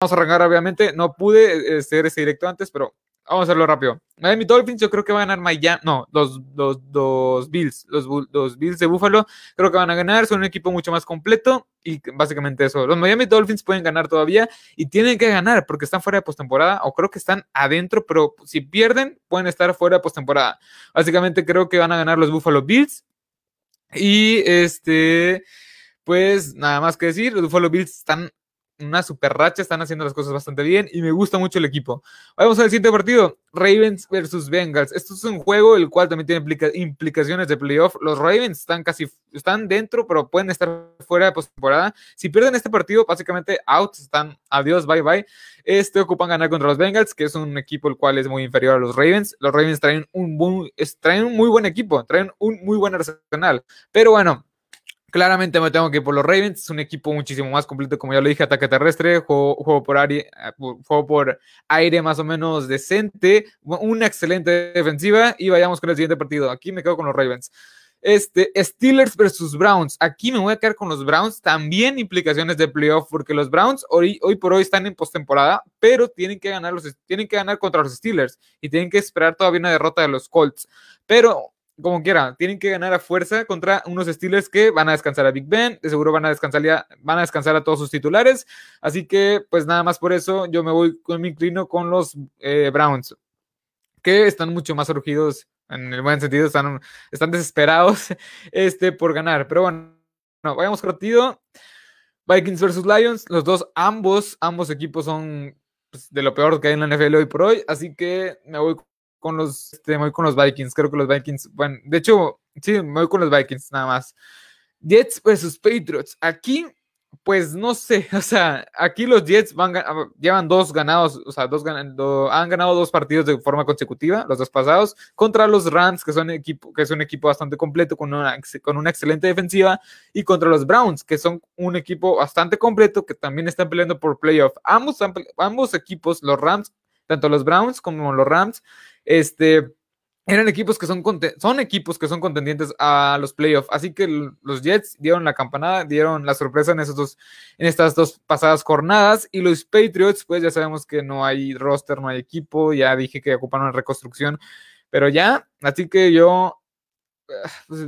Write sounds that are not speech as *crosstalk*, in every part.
vamos a arrancar obviamente. No pude hacer ese directo antes, pero Vamos a hacerlo rápido. Miami Dolphins, yo creo que va a ganar Miami. No, los, los, Bills. Los, los, Bills de Buffalo creo que van a ganar. Son un equipo mucho más completo. Y básicamente eso. Los Miami Dolphins pueden ganar todavía. Y tienen que ganar porque están fuera de postemporada. O creo que están adentro. Pero si pierden, pueden estar fuera de postemporada. Básicamente creo que van a ganar los Buffalo Bills. Y este. Pues nada más que decir. Los Buffalo Bills están una super racha, están haciendo las cosas bastante bien y me gusta mucho el equipo. Vamos al siguiente partido, Ravens versus Bengals. Esto es un juego el cual también tiene implicaciones de playoff. Los Ravens están casi, están dentro, pero pueden estar fuera de postemporada. Si pierden este partido, básicamente out, están adiós, bye bye. Este ocupan ganar contra los Bengals, que es un equipo el cual es muy inferior a los Ravens. Los Ravens traen un, muy, traen un muy buen equipo, traen un muy buen arsenal. Pero bueno, Claramente me tengo que ir por los Ravens, es un equipo muchísimo más completo, como ya lo dije, ataque terrestre, juego, por, aire, juego por aire más o menos decente, una excelente defensiva y vayamos con el siguiente partido. Aquí me quedo con los Ravens. Este, Steelers versus Browns. Aquí me voy a quedar con los Browns. También implicaciones de playoff, porque los Browns hoy, hoy por hoy están en postemporada, pero tienen que, ganar los, tienen que ganar contra los Steelers y tienen que esperar todavía una derrota de los Colts. Pero como quiera, tienen que ganar a fuerza contra unos Steelers que van a descansar a Big Ben, de seguro van a descansar, van a, descansar a todos sus titulares, así que pues nada más por eso yo me voy, me inclino con los eh, Browns, que están mucho más urgidos, en el buen sentido, están, están desesperados *laughs* este, por ganar, pero bueno, no, vayamos partido. Vikings versus Lions, los dos, ambos, ambos equipos son pues, de lo peor que hay en la NFL hoy por hoy, así que me voy con los, este, voy con los Vikings. Creo que los Vikings, bueno, de hecho, sí, me voy con los Vikings, nada más. Jets versus Patriots. Aquí, pues no sé, *laughs* o sea, aquí los Jets van, llevan dos ganados, o sea, dos han ganado dos partidos de forma consecutiva, los dos pasados, contra los Rams, que son equipo, que es un equipo bastante completo, con una, con una excelente defensiva, y contra los Browns, que son un equipo bastante completo, que también están peleando por playoff. Ambos, ambos equipos, los Rams, tanto los Browns como los Rams, este, eran equipos que son, son equipos que son contendientes a los playoffs. Así que los Jets dieron la campanada, dieron la sorpresa en, esos dos, en estas dos pasadas jornadas. Y los Patriots, pues ya sabemos que no hay roster, no hay equipo. Ya dije que ocuparon una reconstrucción. Pero ya, así que yo. Pues,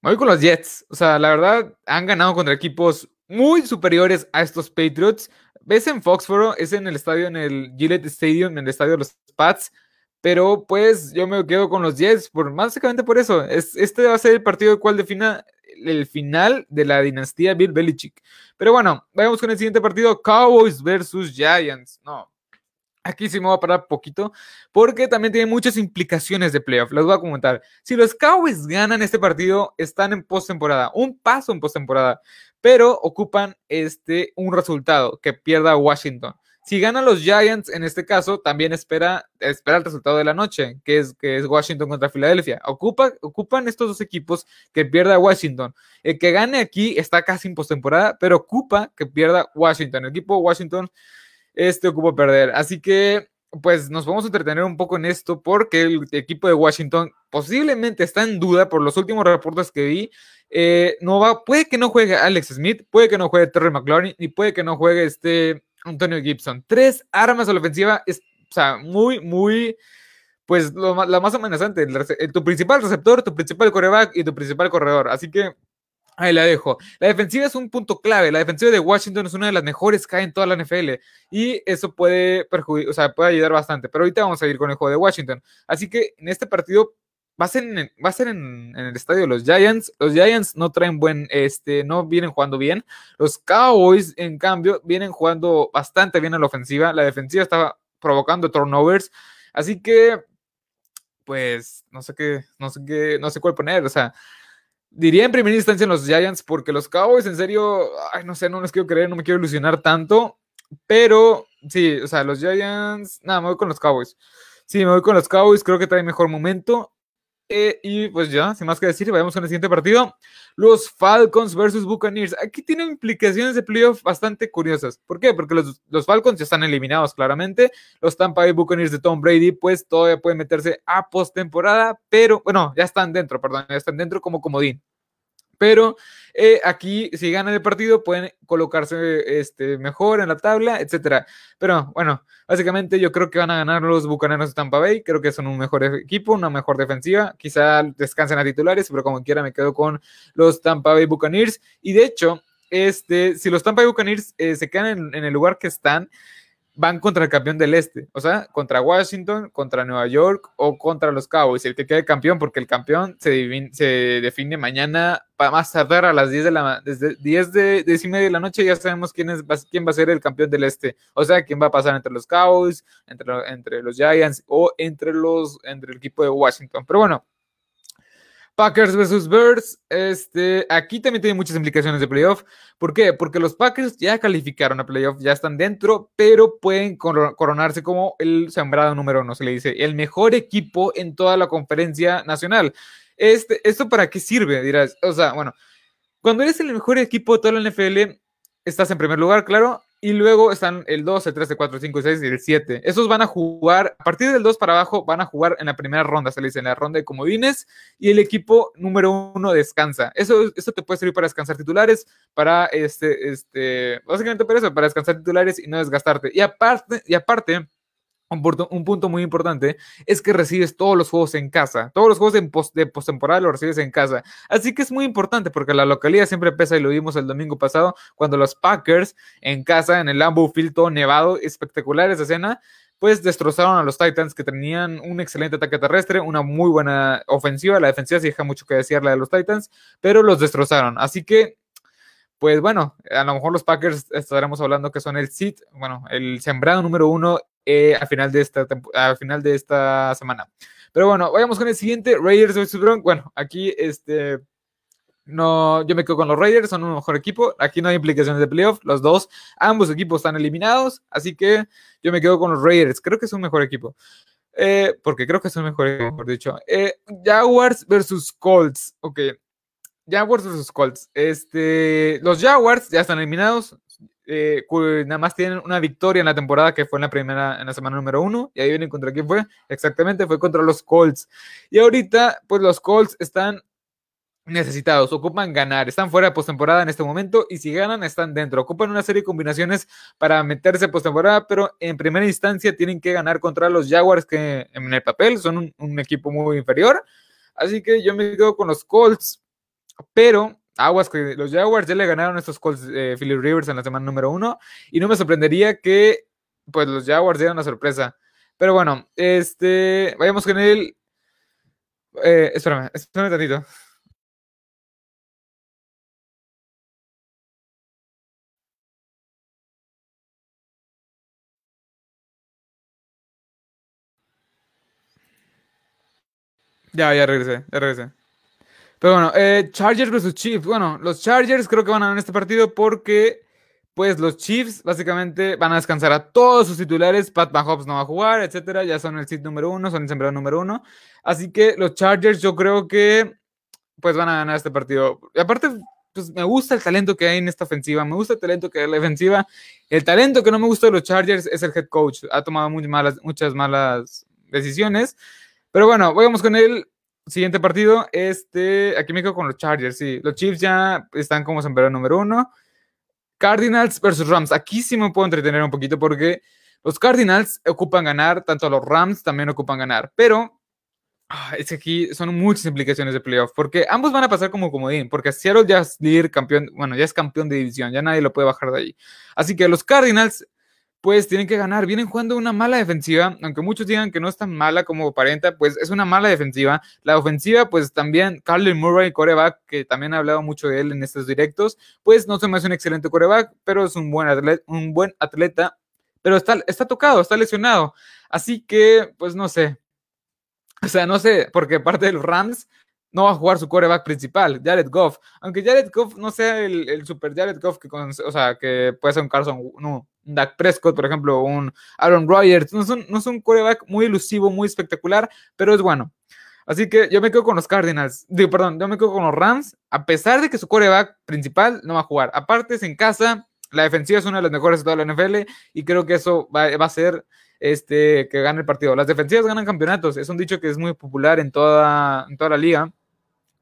me voy con los Jets. O sea, la verdad, han ganado contra equipos muy superiores a estos Patriots. Ves en Foxborough, es en el estadio, en el Gillette Stadium, en el estadio de los Pats. Pero pues yo me quedo con los Jets, por, básicamente por eso. Es, este va a ser el partido cual defina el final de la dinastía Bill Belichick. Pero bueno, vayamos con el siguiente partido: Cowboys versus Giants. No, Aquí sí me voy a parar poquito, porque también tiene muchas implicaciones de playoff. Les voy a comentar. Si los Cowboys ganan este partido, están en postemporada, un paso en postemporada, pero ocupan este, un resultado que pierda Washington. Si ganan los Giants, en este caso, también espera, espera el resultado de la noche, que es, que es Washington contra Filadelfia. Ocupa, ocupan estos dos equipos que pierda Washington. El que gane aquí está casi en postemporada, pero ocupa que pierda Washington. El equipo Washington este ocupa perder. Así que, pues nos vamos a entretener un poco en esto porque el equipo de Washington posiblemente está en duda por los últimos reportes que vi. Eh, no va, puede que no juegue Alex Smith, puede que no juegue Terry McLaurin y puede que no juegue este Antonio Gibson. Tres armas a la ofensiva, es, o sea, muy, muy, pues la más amenazante. tu principal receptor, tu principal coreback y tu principal corredor. Así que Ahí la dejo. La defensiva es un punto clave. La defensiva de Washington es una de las mejores que hay en toda la NFL. Y eso puede perjudicar, o sea, puede ayudar bastante. Pero ahorita vamos a ir con el juego de Washington. Así que en este partido va a ser en, a el estadio de los Giants. Los Giants no traen buen, este, no vienen jugando bien. Los Cowboys, en cambio, vienen jugando bastante bien en la ofensiva. La defensiva estaba provocando turnovers. Así que, pues, no sé qué, no sé qué, no sé cuál poner. O sea, Diría en primera instancia en los Giants, porque los Cowboys, en serio, ay, no sé, no les quiero creer, no me quiero ilusionar tanto. Pero sí, o sea, los Giants, nada, me voy con los Cowboys. Sí, me voy con los Cowboys, creo que trae mejor momento. Eh, y pues ya, sin más que decir, vayamos con el siguiente partido. Los Falcons versus Buccaneers. Aquí tienen implicaciones de playoff bastante curiosas. ¿Por qué? Porque los, Falcons ya están eliminados claramente. Los Tampa Bay Buccaneers de Tom Brady, pues todavía pueden meterse a postemporada, pero bueno, ya están dentro, perdón, ya están dentro como comodín. Pero eh, aquí, si ganan el partido, pueden colocarse este, mejor en la tabla, etcétera. Pero bueno, básicamente yo creo que van a ganar los Bucaneros de Tampa Bay. Creo que son un mejor equipo, una mejor defensiva. Quizá descansen a titulares, pero como quiera me quedo con los Tampa Bay Buccaneers. Y de hecho, este, si los Tampa Bay Buccaneers eh, se quedan en el lugar que están, van contra el campeón del este, o sea, contra Washington, contra Nueva York o contra los Cowboys, el que quede campeón, porque el campeón se, se define mañana, más tardar a las 10 de la desde 10 de, 10 y media de la noche ya sabemos quién, es, quién va a ser el campeón del este, o sea, quién va a pasar entre los Cowboys, entre, entre los Giants o entre los entre el equipo de Washington. Pero bueno, Packers versus Birds, este, aquí también tiene muchas implicaciones de playoff. ¿Por qué? Porque los Packers ya calificaron a playoff, ya están dentro, pero pueden coronarse como el sembrado número uno, se le dice, el mejor equipo en toda la conferencia nacional. Este, ¿Esto para qué sirve? Dirás, o sea, bueno, cuando eres el mejor equipo de toda la NFL, estás en primer lugar, claro, y luego están el 2, el 3, el 4, el 5, el 6 y el 7. Esos van a jugar, a partir del 2 para abajo, van a jugar en la primera ronda, se le dice, en la ronda de comodines. Y el equipo número uno descansa. Eso, eso te puede servir para descansar titulares, para este, este, básicamente para eso, para descansar titulares y no desgastarte. Y aparte, y aparte, un punto, muy importante es que recibes todos los juegos en casa. Todos los juegos de postemporada los recibes en casa. Así que es muy importante porque la localidad siempre pesa y lo vimos el domingo pasado cuando los Packers en casa, en el Lambeau Field todo nevado, espectacular esa escena, pues destrozaron a los Titans que tenían un excelente ataque terrestre, una muy buena ofensiva. La defensiva se deja mucho que decir la de los Titans, pero los destrozaron. Así que pues bueno, a lo mejor los Packers estaremos hablando que son el seed, bueno, el sembrado número uno eh, al, final de esta al final de esta semana. Pero bueno, vayamos con el siguiente, Raiders vs Broncos. Bueno, aquí este no, yo me quedo con los Raiders, son un mejor equipo. Aquí no hay implicaciones de playoff. Los dos, ambos equipos están eliminados. Así que yo me quedo con los Raiders. Creo que es un mejor equipo. Eh, porque creo que es un mejor equipo, mejor dicho. Eh, Jaguars versus Colts. Ok. Jaguars versus Colts. Este, los Jaguars ya están eliminados. Eh, nada más tienen una victoria en la temporada que fue en la primera, en la semana número uno, y ahí vienen contra quién fue, exactamente fue contra los Colts. Y ahorita, pues los Colts están necesitados, ocupan ganar, están fuera de postemporada en este momento y si ganan están dentro, ocupan una serie de combinaciones para meterse postemporada, pero en primera instancia tienen que ganar contra los Jaguars que en el papel son un, un equipo muy inferior, así que yo me quedo con los Colts, pero aguas que los Jaguars ya le ganaron estos Colts de Philip Rivers en la semana número uno y no me sorprendería que pues los Jaguars dieran una sorpresa. Pero bueno, este, vayamos con él. Eh, espérame, espérame tantito. Ya, ya regresé, ya regresé. Pero bueno, eh, Chargers versus Chiefs. Bueno, los Chargers creo que van a ganar este partido porque, pues, los Chiefs básicamente van a descansar a todos sus titulares. Pat Mahomes no va a jugar, etcétera. Ya son el seed número uno, son el sembrado número uno. Así que los Chargers, yo creo que, pues, van a ganar este partido. Y aparte, pues, me gusta el talento que hay en esta ofensiva. Me gusta el talento que hay en la defensiva. El talento que no me gusta de los Chargers es el head coach. Ha tomado muchas malas decisiones. Pero bueno, vamos con él. Siguiente partido, este, aquí me quedo con los Chargers, sí. Los Chiefs ya están como sembrado número uno. Cardinals versus Rams. Aquí sí me puedo entretener un poquito porque los Cardinals ocupan ganar, tanto los Rams también ocupan ganar. Pero ah, es que aquí son muchas implicaciones de playoff, porque ambos van a pasar como comodín, porque Seattle ya es líder campeón, bueno, ya es campeón de división, ya nadie lo puede bajar de ahí. Así que los Cardinals pues tienen que ganar. Vienen jugando una mala defensiva, aunque muchos digan que no es tan mala como aparenta, pues es una mala defensiva. La ofensiva, pues también Carly Murray, coreback, que también he hablado mucho de él en estos directos, pues no se me hace un excelente coreback, pero es un buen atleta, un buen atleta pero está, está tocado, está lesionado. Así que, pues no sé. O sea, no sé, porque parte de los Rams no va a jugar su coreback principal, Jared Goff. Aunque Jared Goff no sea el, super Jared Goff que, o sea, que puede ser un Carson, no, Dak Prescott, por ejemplo, un Aaron Rodgers. No es un, no es coreback muy elusivo, muy espectacular, pero es bueno. Así que yo me quedo con los Cardinals. Digo, perdón, yo me quedo con los Rams, a pesar de que su coreback principal no va a jugar. Aparte, es en casa, la defensiva es una de las mejores de toda la NFL y creo que eso va, va a ser este, que gane el partido. Las defensivas ganan campeonatos, es un dicho que es muy popular en toda, en toda la liga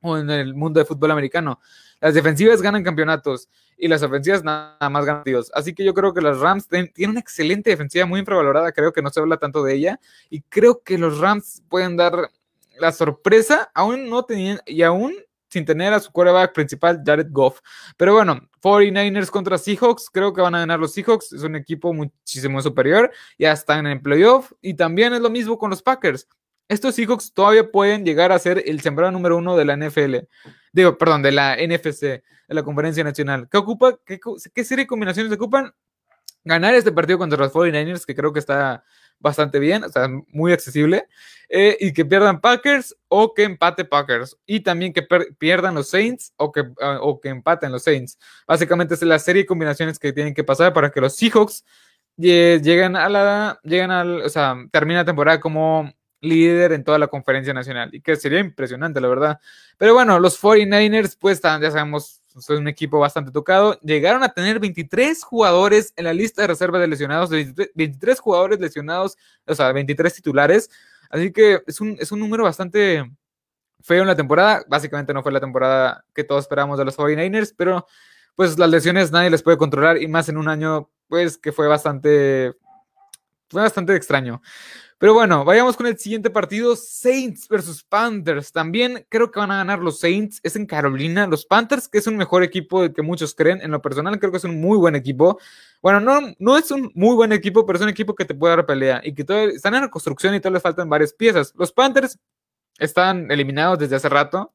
o en el mundo de fútbol americano. Las defensivas ganan campeonatos y las ofensivas nada más ganan. Así que yo creo que los Rams tienen una excelente defensiva, muy infravalorada. Creo que no se habla tanto de ella. Y creo que los Rams pueden dar la sorpresa, aún no tenían, y aún sin tener a su quarterback principal, Jared Goff. Pero bueno, 49ers contra Seahawks, creo que van a ganar los Seahawks, es un equipo muchísimo superior, ya están en playoff, y también es lo mismo con los Packers. Estos Seahawks todavía pueden llegar a ser el sembrado número uno de la NFL, digo, perdón, de la NFC, de la Conferencia Nacional. ¿Qué ocupa? ¿Qué, serie de combinaciones ocupan? Ganar este partido contra los 49ers, que creo que está bastante bien, o sea, muy accesible, eh, y que pierdan Packers o que empate Packers, y también que pierdan los Saints o que, ah, o que empaten los Saints. Básicamente es la serie de combinaciones que tienen que pasar para que los Seahawks lleguen a la, lleguen al, o sea, termine la temporada como líder en toda la conferencia nacional, y que sería impresionante, la verdad. Pero bueno, los 49ers, pues ya sabemos son un equipo bastante tocado. Llegaron a tener 23 jugadores en la lista de reserva de lesionados, 23, jugadores lesionados, o sea, 23 titulares. Así que es un, es un número bastante feo en la temporada. Básicamente no fue la temporada que todos esperábamos de los 49ers, pero pues las lesiones nadie les puede controlar y más en un año pues que fue bastante fue bastante extraño. Pero bueno, vayamos con el siguiente partido, Saints versus Panthers. También creo que van a ganar los Saints, es en Carolina. Los Panthers, que es un mejor equipo del que muchos creen, en lo personal creo que es un muy buen equipo. Bueno, no, no es un muy buen equipo, pero es un equipo que te puede dar pelea y que están en reconstrucción y todavía les faltan varias piezas. Los Panthers están eliminados desde hace rato.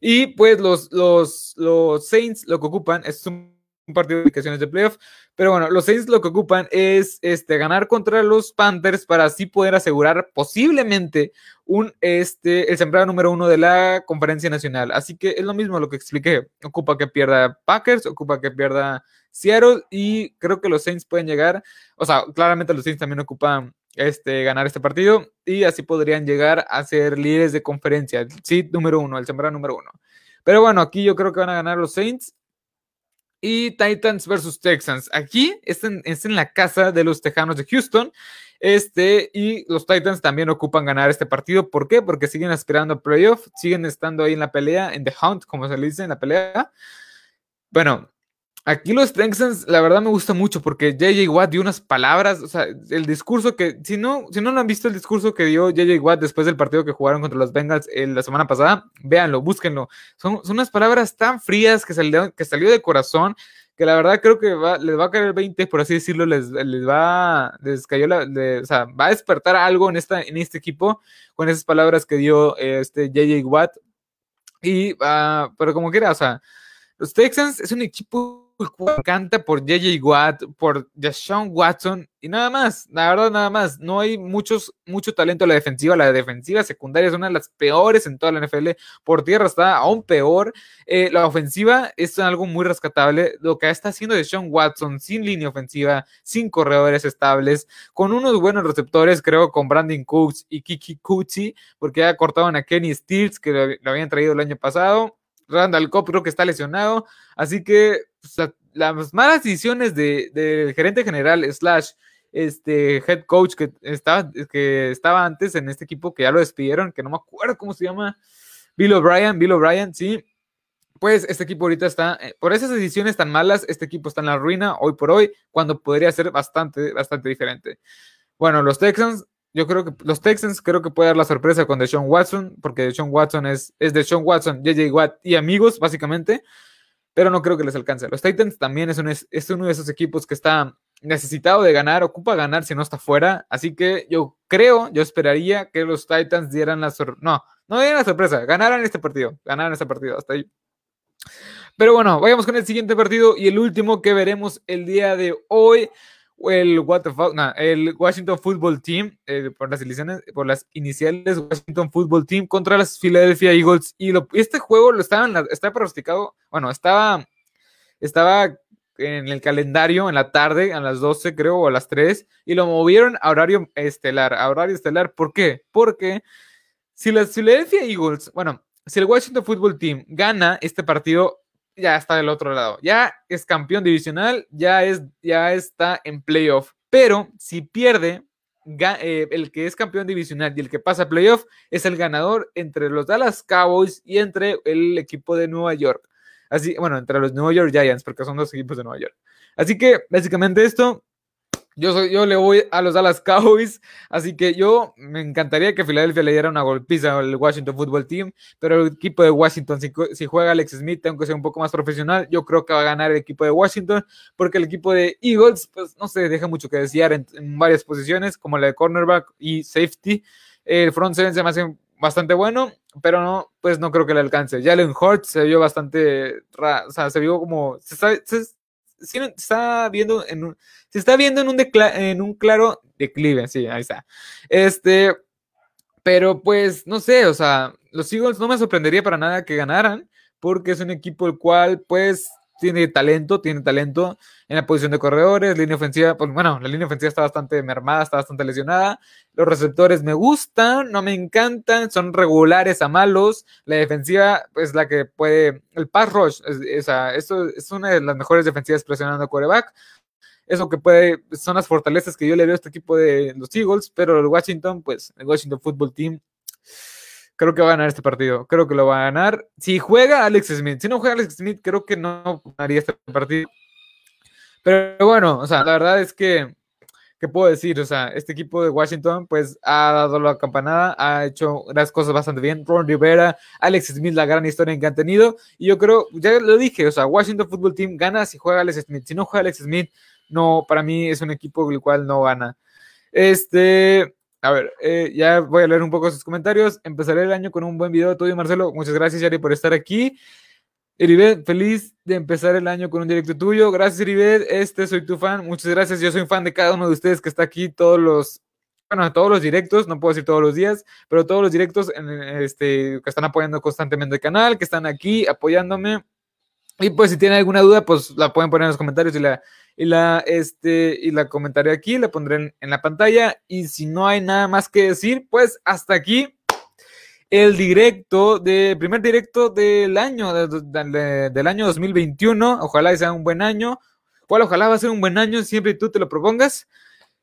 Y pues los, los, los Saints lo que ocupan es un un partido de ubicaciones de playoff. Pero bueno, los Saints lo que ocupan es este, ganar contra los Panthers para así poder asegurar posiblemente un, este, el sembrado número uno de la conferencia nacional. Así que es lo mismo lo que expliqué. Ocupa que pierda Packers, ocupa que pierda Seattle y creo que los Saints pueden llegar. O sea, claramente los Saints también ocupan este, ganar este partido y así podrían llegar a ser líderes de conferencia. Sí, número uno, el sembrado número uno. Pero bueno, aquí yo creo que van a ganar los Saints y Titans versus Texans. Aquí es en, la casa de los Tejanos de Houston. Este, y los Titans también ocupan ganar este partido. ¿Por qué? Porque siguen aspirando a siguen estando ahí en la pelea, en the hunt, como se le dice, en la pelea. Bueno, Aquí los Texans, la verdad me gusta mucho porque JJ Watt dio unas palabras, o sea, el discurso que, si no, si no lo han visto el discurso que dio JJ Watt después del partido que jugaron contra los Bengals la semana pasada, véanlo, búsquenlo. Son, son unas palabras tan frías que salió, que salió de corazón que la verdad creo que les va a caer el 20, por así decirlo, les, les va, les cayó la, o sea, va a despertar algo en, esta, en este equipo con esas palabras que dio este JJ Watt. Y, uh, pero como quiera, o sea, los Texans es un equipo canta por JJ Watt, por Deshaun Watson y nada más, la verdad nada más. No hay muchos, mucho talento en la defensiva. La defensiva secundaria es una de las peores en toda la NFL. Por tierra está aún peor. Eh, la ofensiva es algo muy rescatable. Lo que está haciendo Deshaun Watson sin línea ofensiva, sin corredores estables, con unos buenos receptores, creo, con Brandon Cooks y Kiki Cucci, porque ya cortaron a Kenny Stills, que lo habían traído el año pasado Randall Cobb creo que está lesionado. Así que las malas decisiones del gerente general slash este head coach que estaba, que estaba antes en este equipo, que ya lo despidieron, que no me acuerdo cómo se llama, Bill O'Brien, Bill O'Brien, sí. Pues este equipo ahorita está, eh, por esas decisiones tan malas, este equipo está en la ruina hoy por hoy, cuando podría ser bastante, bastante diferente. Bueno, los Texans yo creo que los Texans creo que puede dar la sorpresa con Deshaun Watson, porque Deshaun Watson es, es Deshaun Watson, JJ Watt y amigos, básicamente, pero no creo que les alcance. Los Titans también es, un, es uno de esos equipos que está necesitado de ganar, ocupa ganar si no está fuera, así que yo creo, yo esperaría que los Titans dieran la sorpresa, no, no dieran la sorpresa, ganaran este partido, ganaran este partido, hasta ahí. Pero bueno, vayamos con el siguiente partido y el último que veremos el día de hoy el, what el Washington Football Team, eh, por, las iniciales Washington Football Team contra las Philadelphia Eagles. Y lo, este juego lo estaba pronosticado, bueno, estaba, estaba en el calendario en la tarde, a las 12 creo, o a las 3, y lo movieron a horario estelar. A horario estelar, ¿por qué? Porque si las Philadelphia Eagles, bueno, si el Washington Football Team gana este partido, ya está del otro lado. Ya es campeón divisional, ya, es, ya está en playoff. Pero si pierde, eh, el que es campeón divisional y el que pasa a playoff es el ganador entre los Dallas Cowboys y entre el equipo de Nueva York. Así, bueno, entre los New York Giants, porque son dos equipos de Nueva York. Así que básicamente esto, yo, soy, yo le voy a los Dallas Cowboys, así que yo me encantaría que Filadelfia le diera una golpiza al Washington Football Team, pero el equipo de Washington, si, juega Alex Smith, aunque sea un poco más profesional, yo creo que va a ganar el equipo de Washington, porque el equipo de Eagles, pues no se deja mucho que desear en, varias posiciones, como la de cornerback y safety. El front seven se me hace bastante bueno, pero no, pues no creo que le alcance. Jalen Hurts se vio bastante, o sea, se vio como, se, se, está viendo en un, se está viendo en un, en un claro declive, sí, ahí está. Este, pero pues, no sé, o sea, los Eagles no me sorprendería para nada que ganaran, porque es un equipo el cual, pues, tiene talento, tiene talento en la posición de corredores, línea ofensiva, pues bueno, la línea ofensiva está bastante mermada, está bastante lesionada, los receptores me gustan, no me encantan, son regulares a malos, la defensiva pues la que puede, el pass rush, esa, esto es una de las mejores defensivas presionando a quarterback, eso que puede, son las fortalezas que yo le veo a este equipo de los Eagles, pero el Washington, pues el Washington Football Team creo que va a ganar este partido. Creo que lo va a ganar. Si juega Alex Smith, si no juega Alex Smith, creo que no ganaría este partido. Pero bueno, o sea, la verdad es que, ¿qué puedo decir? O sea, este equipo de Washington, pues ha dado la campanada, ha hecho las cosas bastante bien. Ron Rivera, Alex Smith, la gran historia que han tenido. Y yo creo, ya lo dije, o sea, Washington Football Team gana si juega Alex Smith. Si no juega Alex Smith, no, para mí es un equipo el cual no gana. Este, a ver, eh, ya voy a leer un poco sus comentarios. Empezaré el año con un buen video tuyo, Marcelo. Muchas gracias, Yari, por estar aquí. Eribet, feliz de empezar el año con un directo tuyo. Gracias, Eribet. Este, soy tu fan. Muchas gracias. Yo soy fan de cada uno de ustedes que está aquí todos los, bueno, todos los directos, no puedo decir todos los días, pero todos los directos este, que están apoyando constantemente el canal, que están aquí apoyándome. Y pues si tienen alguna duda, pues la pueden poner en los comentarios y la, y la, este, y la comentaré aquí, la pondré en, la pantalla. Y si no hay nada más que decir, pues hasta aquí el directo, de, primer directo del año, del año 2021. Ojalá sea un buen año. Ojalá va a ser un buen año siempre tú te lo propongas.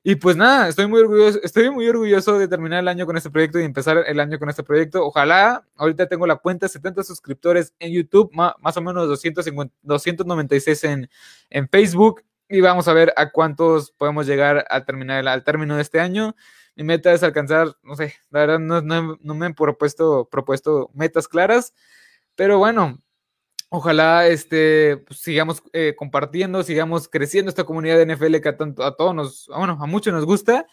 Y pues nada, estoy muy orgulloso, estoy muy orgulloso de terminar el año con este proyecto y empezar el año con este proyecto. Ojalá, ahorita tengo la cuenta 70 suscriptores en YouTube, más, o menos 250, 296 en, en Facebook y vamos a ver a cuántos podemos llegar al terminar al término de este año. Mi meta es alcanzar, no sé, la verdad no, no, me he propuesto, propuesto metas claras, pero bueno, ojalá este, pues, sigamos eh, compartiendo, sigamos creciendo esta comunidad de NFL que a, tanto, a todos nos, bueno, a muchos nos gusta.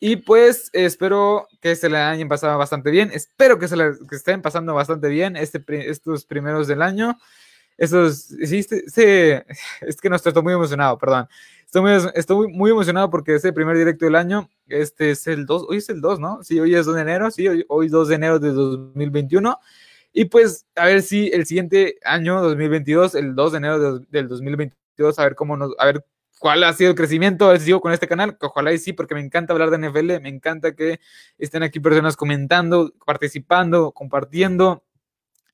Y pues espero que se la hayan pasado bastante bien. Espero que se la que estén pasando bastante bien este, estos primeros del año. Eso sí, es que no estoy, muy emocionado, perdón. Estoy muy, estoy muy emocionado porque es el primer directo del año. Este es el 2, hoy es el 2, ¿no? Sí, hoy es 2 de enero, sí, hoy, hoy 2 de enero de 2021. Y pues a ver si el siguiente año, 2022, el 2 de enero del 2022, a ver cómo nos, a ver cuál ha sido el crecimiento, a ver si sigo con este canal, ojalá y sí, porque me encanta hablar de NFL, me encanta que estén aquí personas comentando, participando, compartiendo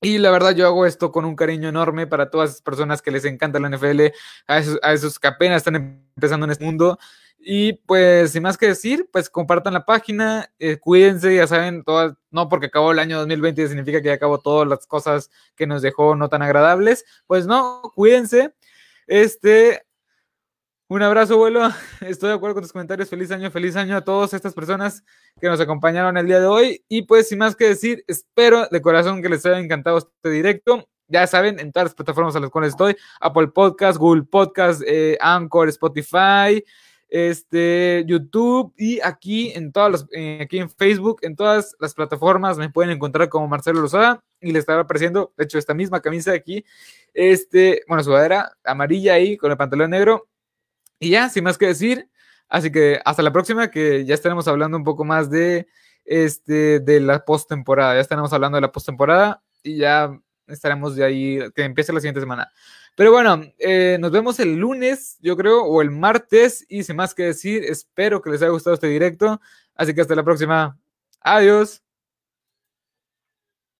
y la verdad, yo hago esto con un cariño enorme para todas las personas que les encanta la NFL, a esos, que apenas están empezando en este mundo. Y pues, sin más que decir, pues compartan la página, eh, cuídense, ya saben, todas, no porque acabó el año 2020 significa que ya acabó todas las cosas que nos dejó no tan agradables. Pues no, cuídense. Este, un abrazo, abuelo. *laughs* Estoy de acuerdo con tus comentarios. Feliz año, feliz año a todas estas personas que nos acompañaron el día de hoy. Y pues, sin más que decir, espero de corazón que les haya encantado este directo. Ya saben, en todas las plataformas a las cuales estoy: Apple Podcast, Google Podcast, eh, Anchor, Spotify, este, YouTube y aquí en todas las, eh, aquí en Facebook, en todas las plataformas me pueden encontrar como Marcelo Lozada y le estará apareciendo, de hecho, esta misma camisa de aquí, este, bueno, sudadera amarilla ahí con el pantalón negro y ya, sin más que decir, así que hasta la próxima, que ya estaremos hablando un poco más de, este, de la postemporada. Ya estaremos hablando de la postemporada y ya estaremos de ahí, que empiece la siguiente semana. Pero bueno, eh, nos vemos el lunes, yo creo, o el martes. Y sin más que decir, espero que les haya gustado este directo. Así que hasta la próxima. Adiós.